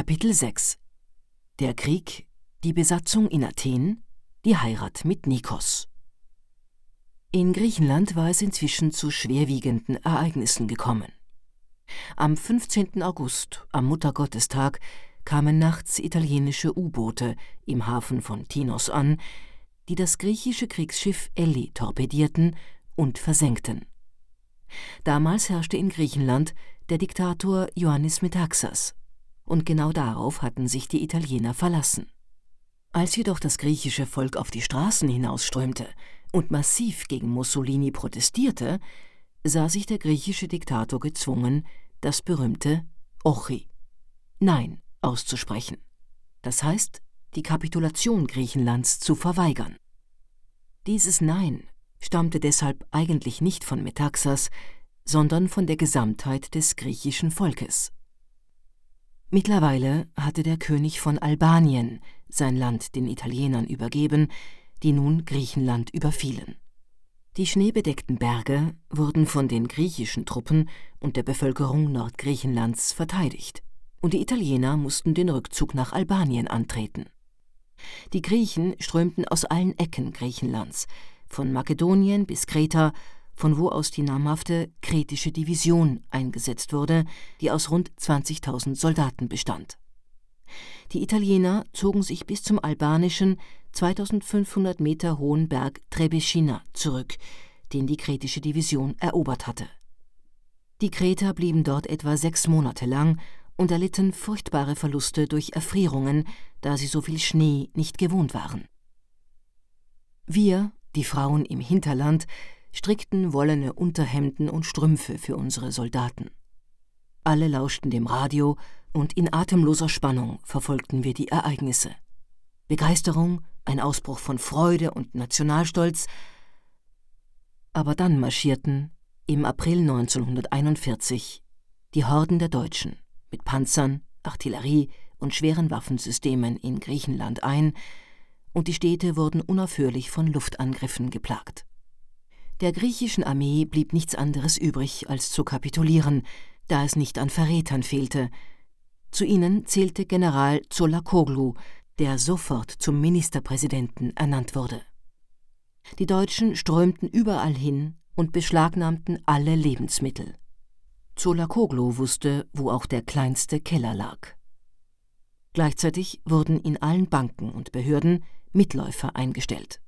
Kapitel 6 Der Krieg, die Besatzung in Athen, die Heirat mit Nikos. In Griechenland war es inzwischen zu schwerwiegenden Ereignissen gekommen. Am 15. August, am Muttergottestag, kamen nachts italienische U-Boote im Hafen von Tinos an, die das griechische Kriegsschiff Elli torpedierten und versenkten. Damals herrschte in Griechenland der Diktator Ioannis Metaxas, und genau darauf hatten sich die Italiener verlassen. Als jedoch das griechische Volk auf die Straßen hinausströmte und massiv gegen Mussolini protestierte, sah sich der griechische Diktator gezwungen, das berühmte Ochi, Nein, auszusprechen. Das heißt, die Kapitulation Griechenlands zu verweigern. Dieses Nein stammte deshalb eigentlich nicht von Metaxas, sondern von der Gesamtheit des griechischen Volkes. Mittlerweile hatte der König von Albanien sein Land den Italienern übergeben, die nun Griechenland überfielen. Die schneebedeckten Berge wurden von den griechischen Truppen und der Bevölkerung Nordgriechenlands verteidigt, und die Italiener mussten den Rückzug nach Albanien antreten. Die Griechen strömten aus allen Ecken Griechenlands, von Makedonien bis Kreta, von wo aus die namhafte Kretische Division eingesetzt wurde, die aus rund 20.000 Soldaten bestand. Die Italiener zogen sich bis zum albanischen, 2500 Meter hohen Berg Trebeshina zurück, den die kretische Division erobert hatte. Die Kreter blieben dort etwa sechs Monate lang und erlitten furchtbare Verluste durch Erfrierungen, da sie so viel Schnee nicht gewohnt waren. Wir, die Frauen im Hinterland, strickten wollene Unterhemden und Strümpfe für unsere Soldaten. Alle lauschten dem Radio, und in atemloser Spannung verfolgten wir die Ereignisse. Begeisterung, ein Ausbruch von Freude und Nationalstolz. Aber dann marschierten im April 1941 die Horden der Deutschen mit Panzern, Artillerie und schweren Waffensystemen in Griechenland ein, und die Städte wurden unaufhörlich von Luftangriffen geplagt. Der griechischen Armee blieb nichts anderes übrig, als zu kapitulieren, da es nicht an Verrätern fehlte. Zu ihnen zählte General Zolakoglu, der sofort zum Ministerpräsidenten ernannt wurde. Die Deutschen strömten überall hin und beschlagnahmten alle Lebensmittel. Zolakoglu wusste, wo auch der kleinste Keller lag. Gleichzeitig wurden in allen Banken und Behörden Mitläufer eingestellt.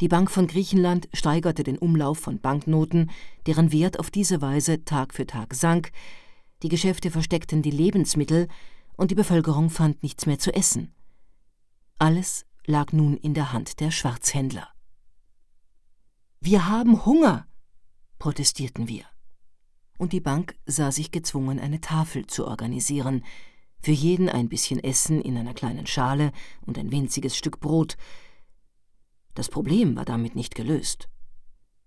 Die Bank von Griechenland steigerte den Umlauf von Banknoten, deren Wert auf diese Weise Tag für Tag sank, die Geschäfte versteckten die Lebensmittel und die Bevölkerung fand nichts mehr zu essen. Alles lag nun in der Hand der Schwarzhändler. Wir haben Hunger, protestierten wir. Und die Bank sah sich gezwungen, eine Tafel zu organisieren, für jeden ein bisschen Essen in einer kleinen Schale und ein winziges Stück Brot. Das Problem war damit nicht gelöst.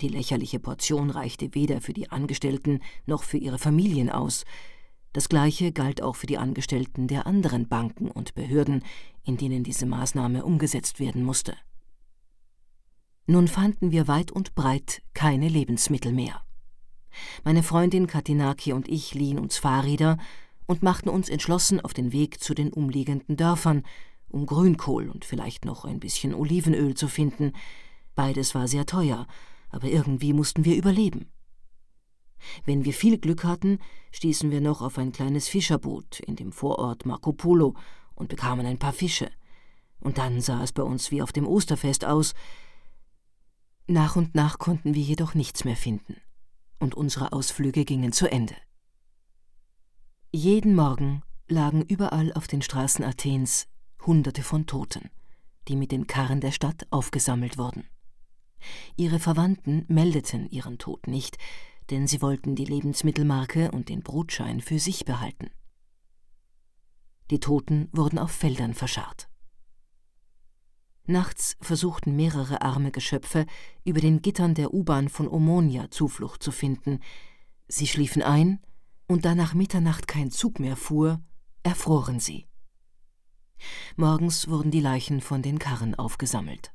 Die lächerliche Portion reichte weder für die Angestellten noch für ihre Familien aus. Das gleiche galt auch für die Angestellten der anderen Banken und Behörden, in denen diese Maßnahme umgesetzt werden musste. Nun fanden wir weit und breit keine Lebensmittel mehr. Meine Freundin Katinaki und ich liehen uns Fahrräder und machten uns entschlossen auf den Weg zu den umliegenden Dörfern, um Grünkohl und vielleicht noch ein bisschen Olivenöl zu finden. Beides war sehr teuer, aber irgendwie mussten wir überleben. Wenn wir viel Glück hatten, stießen wir noch auf ein kleines Fischerboot in dem Vorort Marco Polo und bekamen ein paar Fische. Und dann sah es bei uns wie auf dem Osterfest aus. Nach und nach konnten wir jedoch nichts mehr finden, und unsere Ausflüge gingen zu Ende. Jeden Morgen lagen überall auf den Straßen Athens Hunderte von Toten, die mit den Karren der Stadt aufgesammelt wurden. Ihre Verwandten meldeten ihren Tod nicht, denn sie wollten die Lebensmittelmarke und den Brotschein für sich behalten. Die Toten wurden auf Feldern verscharrt. Nachts versuchten mehrere arme Geschöpfe, über den Gittern der U-Bahn von Omonia Zuflucht zu finden. Sie schliefen ein und da nach Mitternacht kein Zug mehr fuhr, erfroren sie. Morgens wurden die Leichen von den Karren aufgesammelt.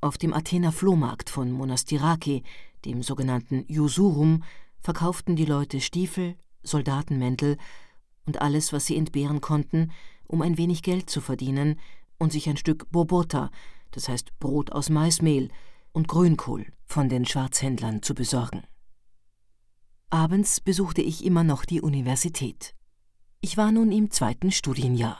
Auf dem Athener Flohmarkt von Monastiraki, dem sogenannten Jusurum, verkauften die Leute Stiefel, Soldatenmäntel und alles, was sie entbehren konnten, um ein wenig Geld zu verdienen und sich ein Stück Bobota, das heißt Brot aus Maismehl, und Grünkohl von den Schwarzhändlern zu besorgen. Abends besuchte ich immer noch die Universität. Ich war nun im zweiten Studienjahr.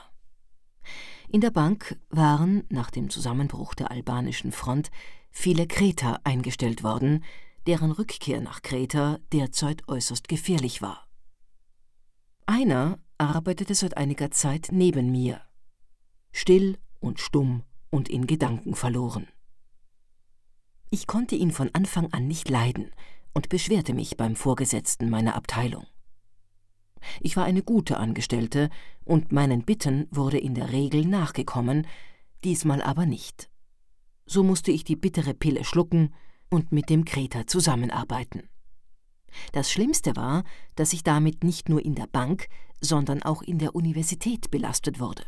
In der Bank waren, nach dem Zusammenbruch der albanischen Front, viele Kreter eingestellt worden, deren Rückkehr nach Kreta derzeit äußerst gefährlich war. Einer arbeitete seit einiger Zeit neben mir, still und stumm und in Gedanken verloren. Ich konnte ihn von Anfang an nicht leiden und beschwerte mich beim Vorgesetzten meiner Abteilung. Ich war eine gute Angestellte und meinen Bitten wurde in der Regel nachgekommen, diesmal aber nicht. So musste ich die bittere Pille schlucken und mit dem Kreter zusammenarbeiten. Das Schlimmste war, dass ich damit nicht nur in der Bank, sondern auch in der Universität belastet wurde.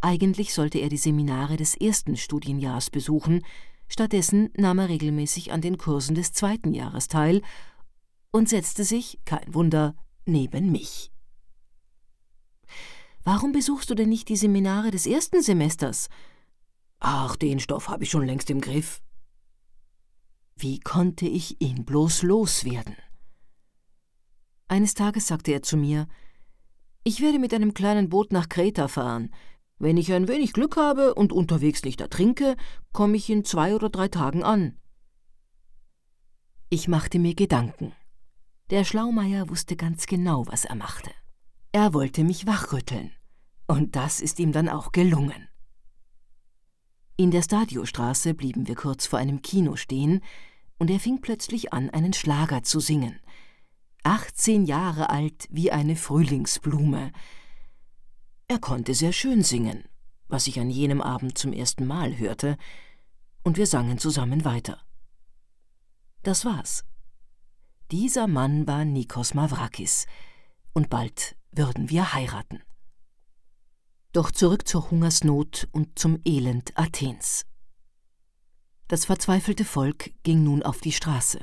Eigentlich sollte er die Seminare des ersten Studienjahrs besuchen, stattdessen nahm er regelmäßig an den Kursen des zweiten Jahres teil und setzte sich, kein Wunder, neben mich. Warum besuchst du denn nicht die Seminare des ersten Semesters? Ach, den Stoff habe ich schon längst im Griff. Wie konnte ich ihn bloß loswerden? Eines Tages sagte er zu mir, ich werde mit einem kleinen Boot nach Kreta fahren. Wenn ich ein wenig Glück habe und unterwegs nicht ertrinke, komme ich in zwei oder drei Tagen an. Ich machte mir Gedanken. Der Schlaumeier wusste ganz genau, was er machte. Er wollte mich wachrütteln. Und das ist ihm dann auch gelungen. In der Stadiostraße blieben wir kurz vor einem Kino stehen, und er fing plötzlich an, einen Schlager zu singen. 18 Jahre alt wie eine Frühlingsblume. Er konnte sehr schön singen, was ich an jenem Abend zum ersten Mal hörte, und wir sangen zusammen weiter. Das war's. Dieser Mann war Nikos Mavrakis, und bald würden wir heiraten. Doch zurück zur Hungersnot und zum Elend Athens. Das verzweifelte Volk ging nun auf die Straße.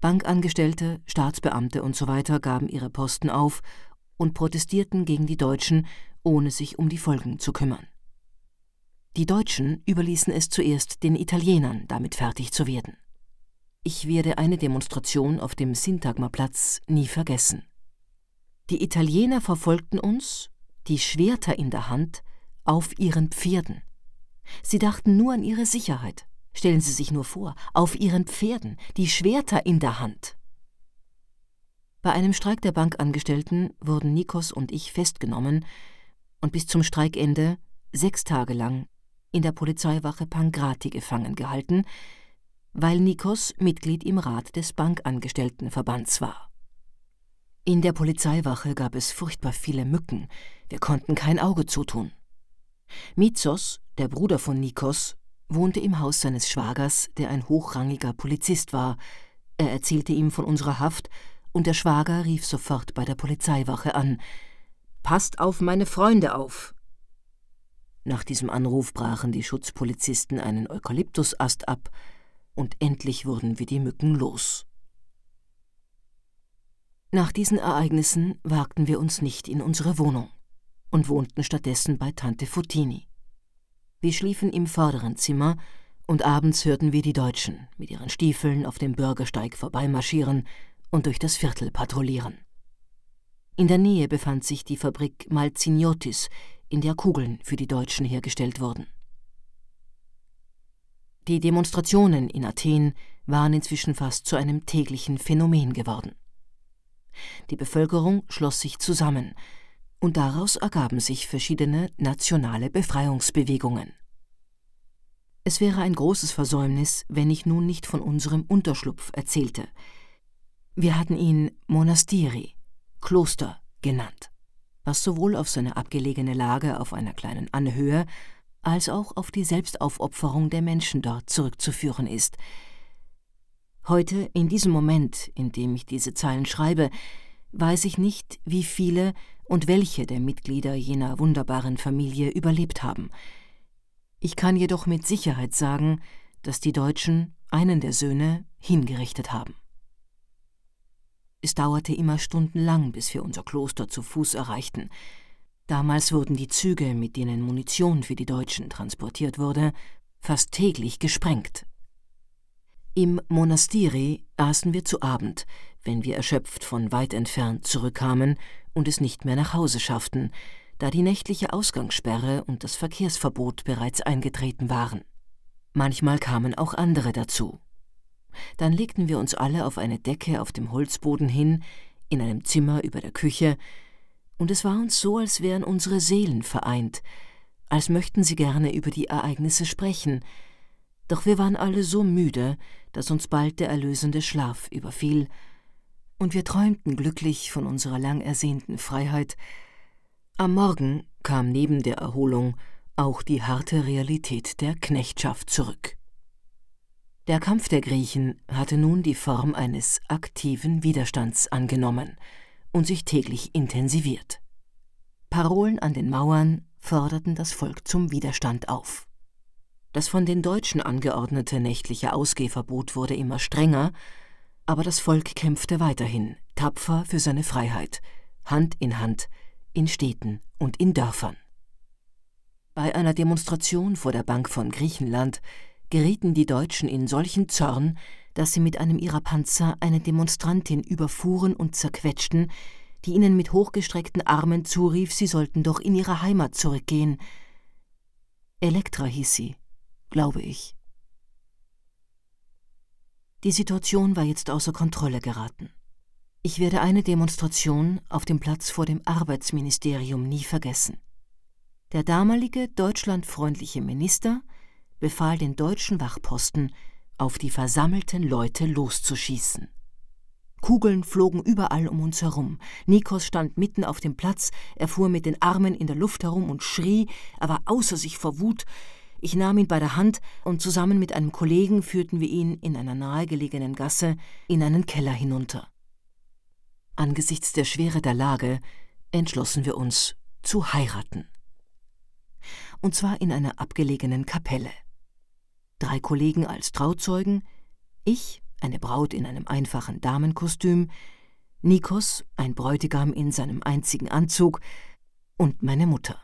Bankangestellte, Staatsbeamte usw. So gaben ihre Posten auf und protestierten gegen die Deutschen, ohne sich um die Folgen zu kümmern. Die Deutschen überließen es zuerst den Italienern, damit fertig zu werden. Ich werde eine Demonstration auf dem Syntagmaplatz nie vergessen. Die Italiener verfolgten uns, die Schwerter in der Hand, auf ihren Pferden. Sie dachten nur an ihre Sicherheit. Stellen Sie sich nur vor, auf ihren Pferden, die Schwerter in der Hand. Bei einem Streik der Bankangestellten wurden Nikos und ich festgenommen und bis zum Streikende sechs Tage lang in der Polizeiwache Pangrati gefangen gehalten, weil Nikos Mitglied im Rat des Bankangestelltenverbands war. In der Polizeiwache gab es furchtbar viele Mücken, wir konnten kein Auge zutun. Mizos, der Bruder von Nikos, wohnte im Haus seines Schwagers, der ein hochrangiger Polizist war. Er erzählte ihm von unserer Haft, und der Schwager rief sofort bei der Polizeiwache an. Passt auf meine Freunde auf! Nach diesem Anruf brachen die Schutzpolizisten einen Eukalyptusast ab, und endlich wurden wir die Mücken los. Nach diesen Ereignissen wagten wir uns nicht in unsere Wohnung und wohnten stattdessen bei Tante Futini. Wir schliefen im vorderen Zimmer, und abends hörten wir die Deutschen mit ihren Stiefeln auf dem Bürgersteig vorbeimarschieren und durch das Viertel patrouillieren. In der Nähe befand sich die Fabrik Malziniotis, in der Kugeln für die Deutschen hergestellt wurden. Die Demonstrationen in Athen waren inzwischen fast zu einem täglichen Phänomen geworden. Die Bevölkerung schloss sich zusammen, und daraus ergaben sich verschiedene nationale Befreiungsbewegungen. Es wäre ein großes Versäumnis, wenn ich nun nicht von unserem Unterschlupf erzählte. Wir hatten ihn Monastiri, Kloster, genannt, was sowohl auf seine abgelegene Lage auf einer kleinen Anhöhe als auch auf die Selbstaufopferung der Menschen dort zurückzuführen ist. Heute, in diesem Moment, in dem ich diese Zeilen schreibe, weiß ich nicht, wie viele und welche der Mitglieder jener wunderbaren Familie überlebt haben. Ich kann jedoch mit Sicherheit sagen, dass die Deutschen einen der Söhne hingerichtet haben. Es dauerte immer stundenlang, bis wir unser Kloster zu Fuß erreichten. Damals wurden die Züge, mit denen Munition für die Deutschen transportiert wurde, fast täglich gesprengt. Im Monastiri aßen wir zu Abend, wenn wir erschöpft von weit entfernt zurückkamen und es nicht mehr nach Hause schafften, da die nächtliche Ausgangssperre und das Verkehrsverbot bereits eingetreten waren. Manchmal kamen auch andere dazu. Dann legten wir uns alle auf eine Decke auf dem Holzboden hin, in einem Zimmer über der Küche, und es war uns so, als wären unsere Seelen vereint, als möchten sie gerne über die Ereignisse sprechen, doch wir waren alle so müde, dass uns bald der erlösende Schlaf überfiel, und wir träumten glücklich von unserer lang ersehnten Freiheit. Am Morgen kam neben der Erholung auch die harte Realität der Knechtschaft zurück. Der Kampf der Griechen hatte nun die Form eines aktiven Widerstands angenommen und sich täglich intensiviert. Parolen an den Mauern forderten das Volk zum Widerstand auf. Das von den Deutschen angeordnete nächtliche Ausgehverbot wurde immer strenger, aber das Volk kämpfte weiterhin, tapfer für seine Freiheit, Hand in Hand, in Städten und in Dörfern. Bei einer Demonstration vor der Bank von Griechenland gerieten die Deutschen in solchen Zorn, dass sie mit einem ihrer Panzer eine Demonstrantin überfuhren und zerquetschten, die ihnen mit hochgestreckten Armen zurief, sie sollten doch in ihre Heimat zurückgehen. Elektra hieß sie, glaube ich. Die Situation war jetzt außer Kontrolle geraten. Ich werde eine Demonstration auf dem Platz vor dem Arbeitsministerium nie vergessen. Der damalige deutschlandfreundliche Minister befahl den deutschen Wachposten, auf die versammelten Leute loszuschießen. Kugeln flogen überall um uns herum. Nikos stand mitten auf dem Platz, er fuhr mit den Armen in der Luft herum und schrie, er war außer sich vor Wut. Ich nahm ihn bei der Hand und zusammen mit einem Kollegen führten wir ihn in einer nahegelegenen Gasse in einen Keller hinunter. Angesichts der Schwere der Lage entschlossen wir uns zu heiraten. Und zwar in einer abgelegenen Kapelle. Drei Kollegen als Trauzeugen, ich, eine Braut in einem einfachen Damenkostüm, Nikos, ein Bräutigam in seinem einzigen Anzug und meine Mutter.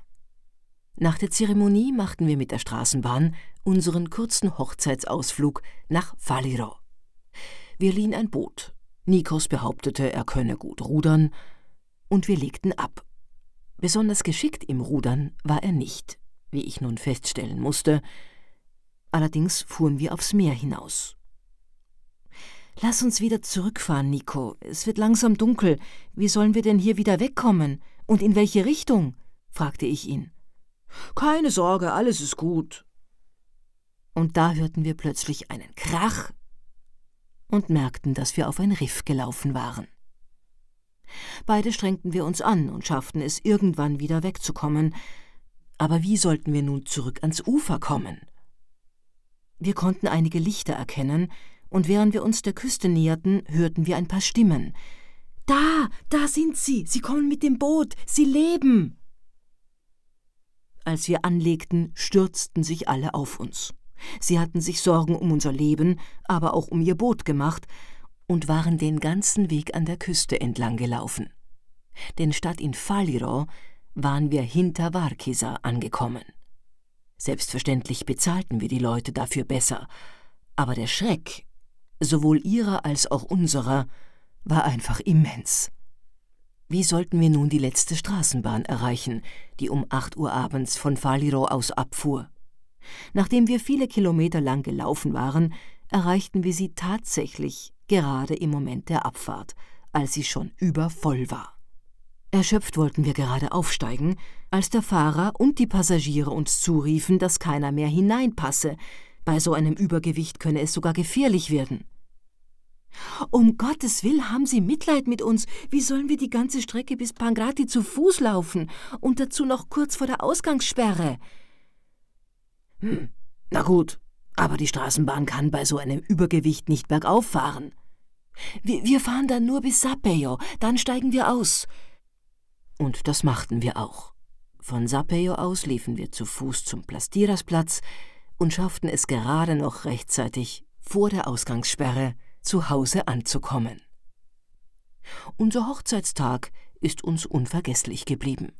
Nach der Zeremonie machten wir mit der Straßenbahn unseren kurzen Hochzeitsausflug nach Faliro. Wir liehen ein Boot. Nikos behauptete, er könne gut rudern, und wir legten ab. Besonders geschickt im Rudern war er nicht, wie ich nun feststellen musste. Allerdings fuhren wir aufs Meer hinaus. Lass uns wieder zurückfahren, Nico. Es wird langsam dunkel. Wie sollen wir denn hier wieder wegkommen? Und in welche Richtung? fragte ich ihn. Keine Sorge, alles ist gut. Und da hörten wir plötzlich einen Krach und merkten, dass wir auf ein Riff gelaufen waren. Beide strengten wir uns an und schafften es, irgendwann wieder wegzukommen. Aber wie sollten wir nun zurück ans Ufer kommen? Wir konnten einige Lichter erkennen, und während wir uns der Küste näherten, hörten wir ein paar Stimmen. Da, da sind sie, sie kommen mit dem Boot, sie leben. Als wir anlegten, stürzten sich alle auf uns. Sie hatten sich Sorgen um unser Leben, aber auch um ihr Boot gemacht und waren den ganzen Weg an der Küste entlang gelaufen. Denn statt in Faliro waren wir hinter Varkisa angekommen. Selbstverständlich bezahlten wir die Leute dafür besser, aber der Schreck, sowohl ihrer als auch unserer, war einfach immens. Wie sollten wir nun die letzte Straßenbahn erreichen, die um acht Uhr abends von Faliro aus abfuhr? Nachdem wir viele Kilometer lang gelaufen waren, erreichten wir sie tatsächlich gerade im Moment der Abfahrt, als sie schon übervoll war. Erschöpft wollten wir gerade aufsteigen, als der Fahrer und die Passagiere uns zuriefen, dass keiner mehr hineinpasse. Bei so einem Übergewicht könne es sogar gefährlich werden. Um Gottes Willen haben Sie Mitleid mit uns. Wie sollen wir die ganze Strecke bis Pangrati zu Fuß laufen? Und dazu noch kurz vor der Ausgangssperre. Hm, na gut, aber die Straßenbahn kann bei so einem Übergewicht nicht bergauf fahren. Wir, wir fahren dann nur bis Sapeo, dann steigen wir aus. Und das machten wir auch. Von Sapeo aus liefen wir zu Fuß zum Plastirasplatz und schafften es gerade noch rechtzeitig vor der Ausgangssperre zu Hause anzukommen. Unser Hochzeitstag ist uns unvergesslich geblieben.